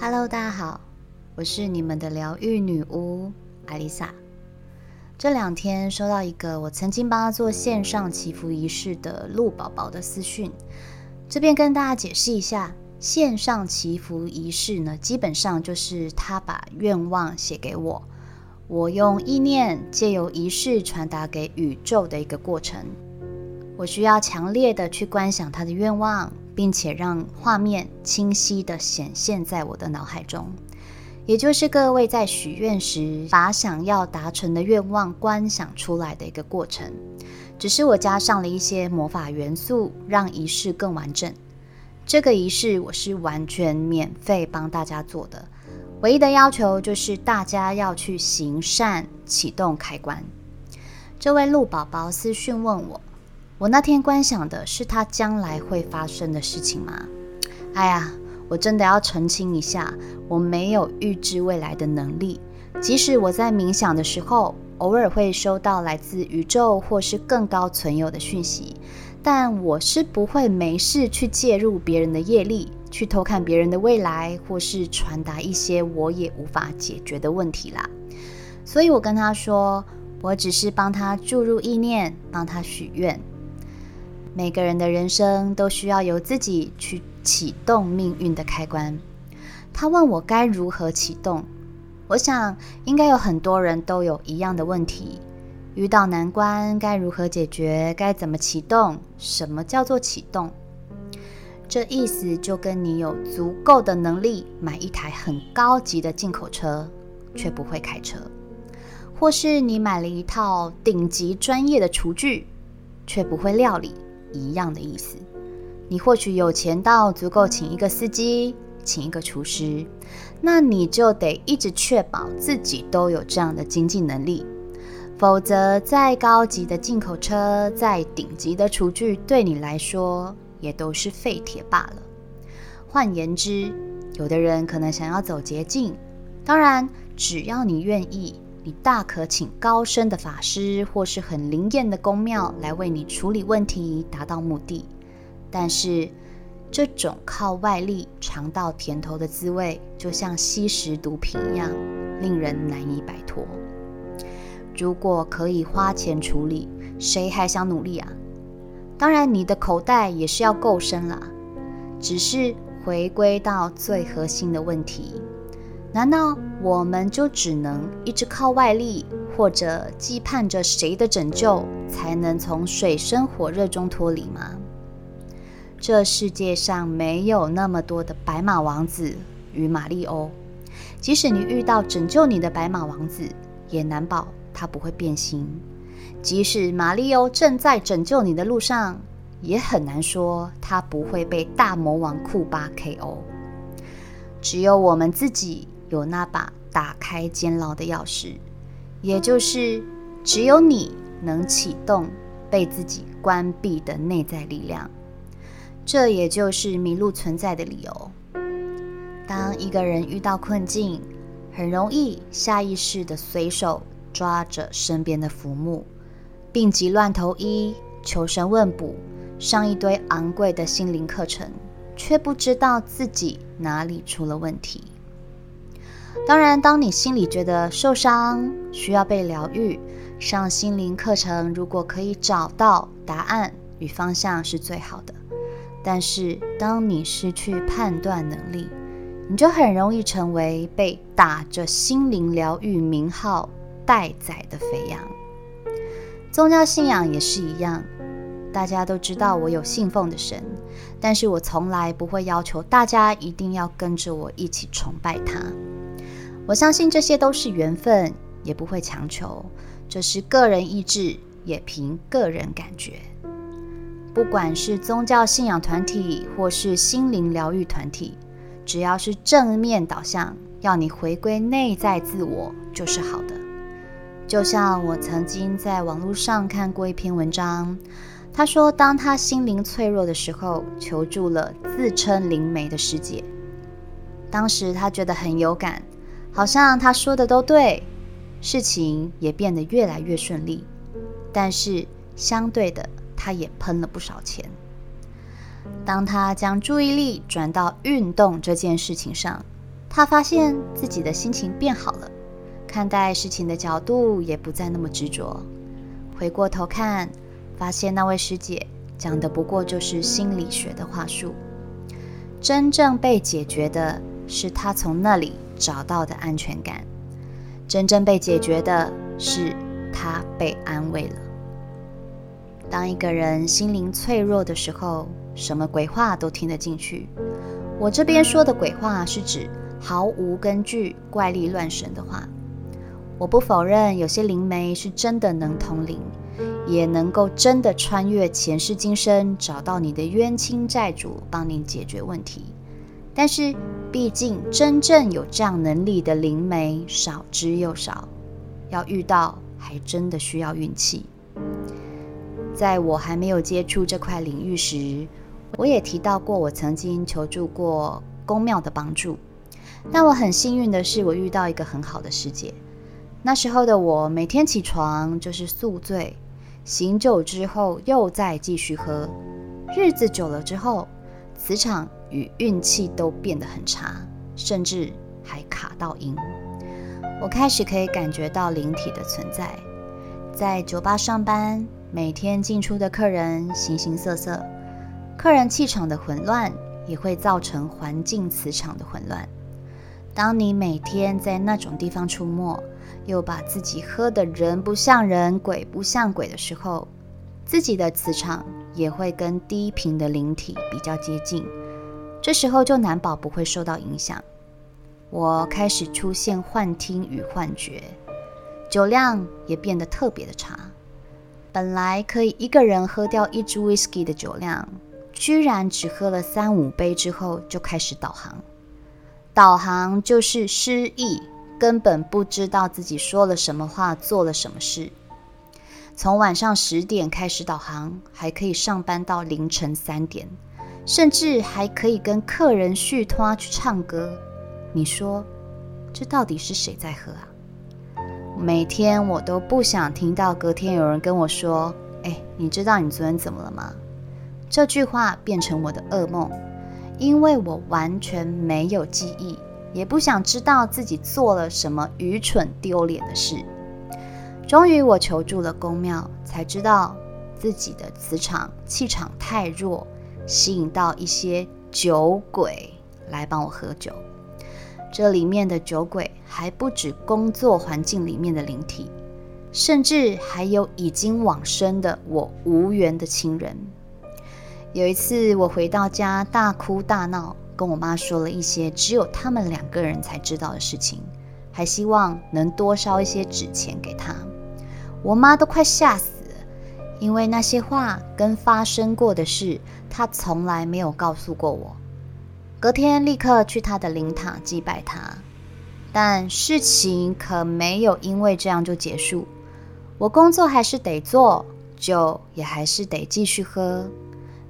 Hello，大家好，我是你们的疗愈女巫艾丽莎。这两天收到一个我曾经帮他做线上祈福仪式的鹿宝宝的私讯，这边跟大家解释一下，线上祈福仪式呢，基本上就是他把愿望写给我，我用意念借由仪式传达给宇宙的一个过程。我需要强烈的去观想他的愿望。并且让画面清晰的显现在我的脑海中，也就是各位在许愿时把想要达成的愿望观想出来的一个过程。只是我加上了一些魔法元素，让仪式更完整。这个仪式我是完全免费帮大家做的，唯一的要求就是大家要去行善，启动开关。这位鹿宝宝私讯问我。我那天观想的是他将来会发生的事情吗？哎呀，我真的要澄清一下，我没有预知未来的能力。即使我在冥想的时候，偶尔会收到来自宇宙或是更高存有的讯息，但我是不会没事去介入别人的业力，去偷看别人的未来，或是传达一些我也无法解决的问题啦。所以我跟他说，我只是帮他注入意念，帮他许愿。每个人的人生都需要由自己去启动命运的开关。他问我该如何启动，我想应该有很多人都有一样的问题：遇到难关该如何解决？该怎么启动？什么叫做启动？这意思就跟你有足够的能力买一台很高级的进口车，却不会开车；或是你买了一套顶级专业的厨具，却不会料理。一样的意思，你或许有钱到足够请一个司机，请一个厨师，那你就得一直确保自己都有这样的经济能力，否则再高级的进口车，再顶级的厨具，对你来说也都是废铁罢了。换言之，有的人可能想要走捷径，当然，只要你愿意。你大可请高深的法师或是很灵验的宫庙来为你处理问题，达到目的。但是，这种靠外力尝到甜头的滋味，就像吸食毒品一样，令人难以摆脱。如果可以花钱处理，谁还想努力啊？当然，你的口袋也是要够深啦。只是回归到最核心的问题。难道我们就只能一直靠外力，或者期盼着谁的拯救，才能从水深火热中脱离吗？这世界上没有那么多的白马王子与玛丽欧，即使你遇到拯救你的白马王子，也难保他不会变心；即使玛丽欧正在拯救你的路上，也很难说他不会被大魔王库巴 KO。只有我们自己。有那把打开监牢的钥匙，也就是只有你能启动被自己关闭的内在力量。这也就是迷路存在的理由。当一个人遇到困境，很容易下意识的随手抓着身边的浮木，病急乱投医，求神问卜，上一堆昂贵的心灵课程，却不知道自己哪里出了问题。当然，当你心里觉得受伤，需要被疗愈，上心灵课程如果可以找到答案与方向是最好的。但是，当你失去判断能力，你就很容易成为被打着心灵疗愈名号待宰的肥羊。宗教信仰也是一样，大家都知道我有信奉的神，但是我从来不会要求大家一定要跟着我一起崇拜他。我相信这些都是缘分，也不会强求。这是个人意志，也凭个人感觉。不管是宗教信仰团体，或是心灵疗愈团体，只要是正面导向，要你回归内在自我，就是好的。就像我曾经在网络上看过一篇文章，他说，当他心灵脆弱的时候，求助了自称灵媒的师姐。当时他觉得很有感。好像他说的都对，事情也变得越来越顺利，但是相对的，他也喷了不少钱。当他将注意力转到运动这件事情上，他发现自己的心情变好了，看待事情的角度也不再那么执着。回过头看，发现那位师姐讲的不过就是心理学的话术，真正被解决的是他从那里找到的安全感，真正被解决的是他被安慰了。当一个人心灵脆弱的时候，什么鬼话都听得进去。我这边说的鬼话是指毫无根据、怪力乱神的话。我不否认有些灵媒是真的能通灵，也能够真的穿越前世今生，找到你的冤亲债主，帮你解决问题。但是，毕竟真正有这样能力的灵媒少之又少，要遇到还真的需要运气。在我还没有接触这块领域时，我也提到过，我曾经求助过宫庙的帮助。但我很幸运的是，我遇到一个很好的师姐。那时候的我，每天起床就是宿醉，醒酒之后又再继续喝。日子久了之后，磁场与运气都变得很差，甚至还卡到音。我开始可以感觉到灵体的存在，在酒吧上班。每天进出的客人形形色色，客人气场的混乱也会造成环境磁场的混乱。当你每天在那种地方出没，又把自己喝得人不像人、鬼不像鬼的时候，自己的磁场也会跟低频的灵体比较接近，这时候就难保不会受到影响。我开始出现幻听与幻觉，酒量也变得特别的差。本来可以一个人喝掉一支 whisky 的酒量，居然只喝了三五杯之后就开始导航。导航就是失忆，根本不知道自己说了什么话，做了什么事。从晚上十点开始导航，还可以上班到凌晨三点，甚至还可以跟客人续摊去唱歌。你说，这到底是谁在喝啊？每天我都不想听到隔天有人跟我说：“哎，你知道你昨天怎么了吗？”这句话变成我的噩梦，因为我完全没有记忆，也不想知道自己做了什么愚蠢丢脸的事。终于，我求助了宫庙，才知道自己的磁场气场太弱，吸引到一些酒鬼来帮我喝酒。这里面的酒鬼还不止工作环境里面的灵体，甚至还有已经往生的我无缘的亲人。有一次我回到家大哭大闹，跟我妈说了一些只有他们两个人才知道的事情，还希望能多烧一些纸钱给她。我妈都快吓死，因为那些话跟发生过的事，他从来没有告诉过我。隔天立刻去他的灵堂祭拜他，但事情可没有因为这样就结束。我工作还是得做，酒也还是得继续喝。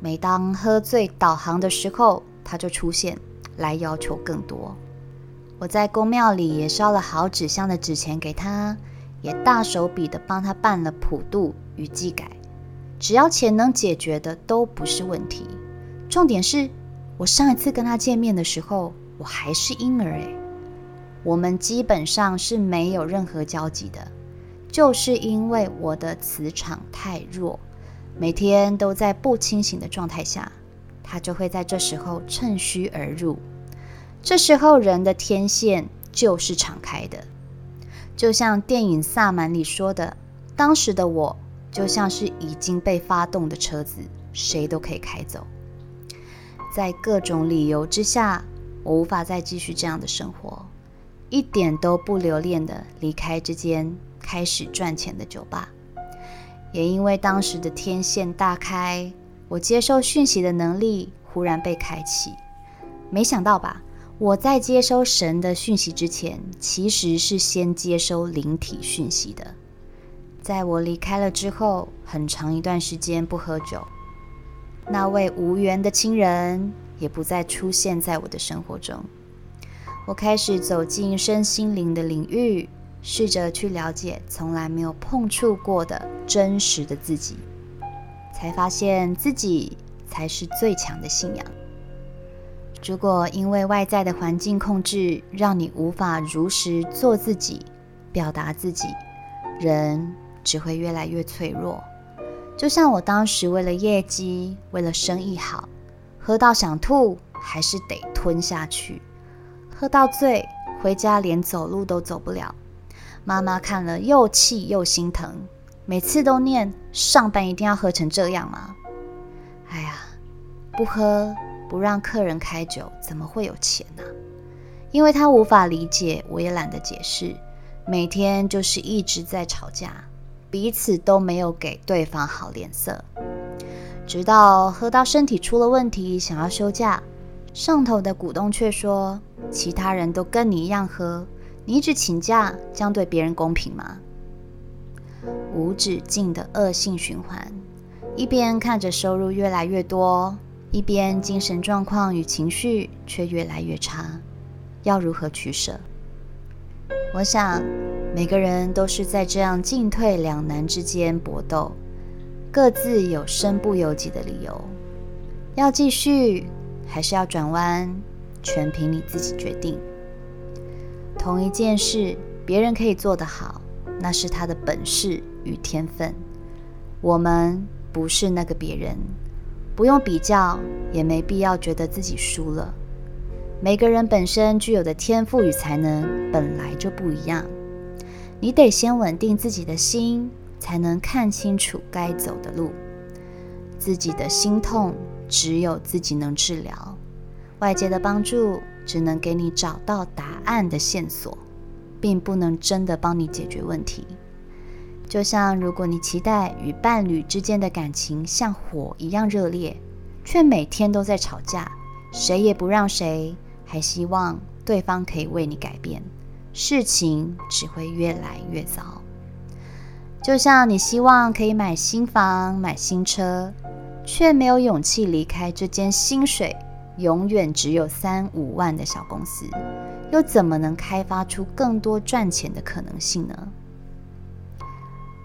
每当喝醉导航的时候，他就出现来要求更多。我在宫庙里也烧了好几箱的纸钱给他，也大手笔的帮他办了普渡与祭改。只要钱能解决的都不是问题，重点是。我上一次跟他见面的时候，我还是婴儿诶，我们基本上是没有任何交集的，就是因为我的磁场太弱，每天都在不清醒的状态下，他就会在这时候趁虚而入。这时候人的天线就是敞开的，就像电影《萨满》里说的，当时的我就像是已经被发动的车子，谁都可以开走。在各种理由之下，我无法再继续这样的生活，一点都不留恋的离开这间开始赚钱的酒吧。也因为当时的天线大开，我接受讯息的能力忽然被开启。没想到吧，我在接收神的讯息之前，其实是先接收灵体讯息的。在我离开了之后，很长一段时间不喝酒。那位无缘的亲人也不再出现在我的生活中。我开始走进身心灵的领域，试着去了解从来没有碰触过的真实的自己，才发现自己才是最强的信仰。如果因为外在的环境控制，让你无法如实做自己、表达自己，人只会越来越脆弱。就像我当时为了业绩，为了生意好，喝到想吐，还是得吞下去。喝到醉，回家连走路都走不了。妈妈看了又气又心疼，每次都念：上班一定要喝成这样吗？哎呀，不喝。不让客人开酒，怎么会有钱呢？因为他无法理解，我也懒得解释。每天就是一直在吵架，彼此都没有给对方好脸色。直到喝到身体出了问题，想要休假，上头的股东却说：“其他人都跟你一样喝，你一直请假，这样对别人公平吗？”无止境的恶性循环，一边看着收入越来越多。一边精神状况与情绪却越来越差，要如何取舍？我想每个人都是在这样进退两难之间搏斗，各自有身不由己的理由。要继续还是要转弯，全凭你自己决定。同一件事，别人可以做得好，那是他的本事与天分。我们不是那个别人。不用比较，也没必要觉得自己输了。每个人本身具有的天赋与才能本来就不一样，你得先稳定自己的心，才能看清楚该走的路。自己的心痛只有自己能治疗，外界的帮助只能给你找到答案的线索，并不能真的帮你解决问题。就像如果你期待与伴侣之间的感情像火一样热烈，却每天都在吵架，谁也不让谁，还希望对方可以为你改变，事情只会越来越糟。就像你希望可以买新房、买新车，却没有勇气离开这间薪水永远只有三五万的小公司，又怎么能开发出更多赚钱的可能性呢？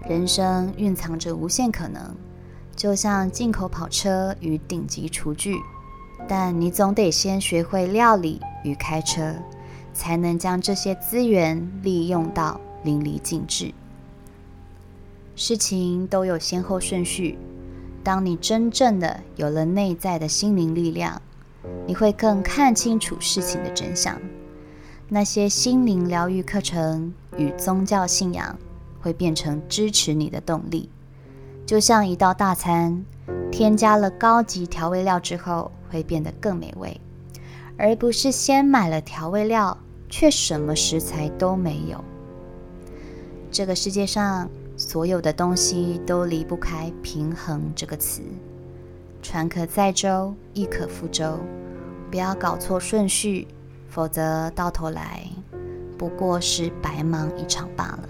人生蕴藏着无限可能，就像进口跑车与顶级厨具，但你总得先学会料理与开车，才能将这些资源利用到淋漓尽致。事情都有先后顺序，当你真正的有了内在的心灵力量，你会更看清楚事情的真相。那些心灵疗愈课程与宗教信仰。会变成支持你的动力，就像一道大餐，添加了高级调味料之后，会变得更美味，而不是先买了调味料，却什么食材都没有。这个世界上所有的东西都离不开平衡这个词，船可载舟，亦可覆舟，不要搞错顺序，否则到头来不过是白忙一场罢了。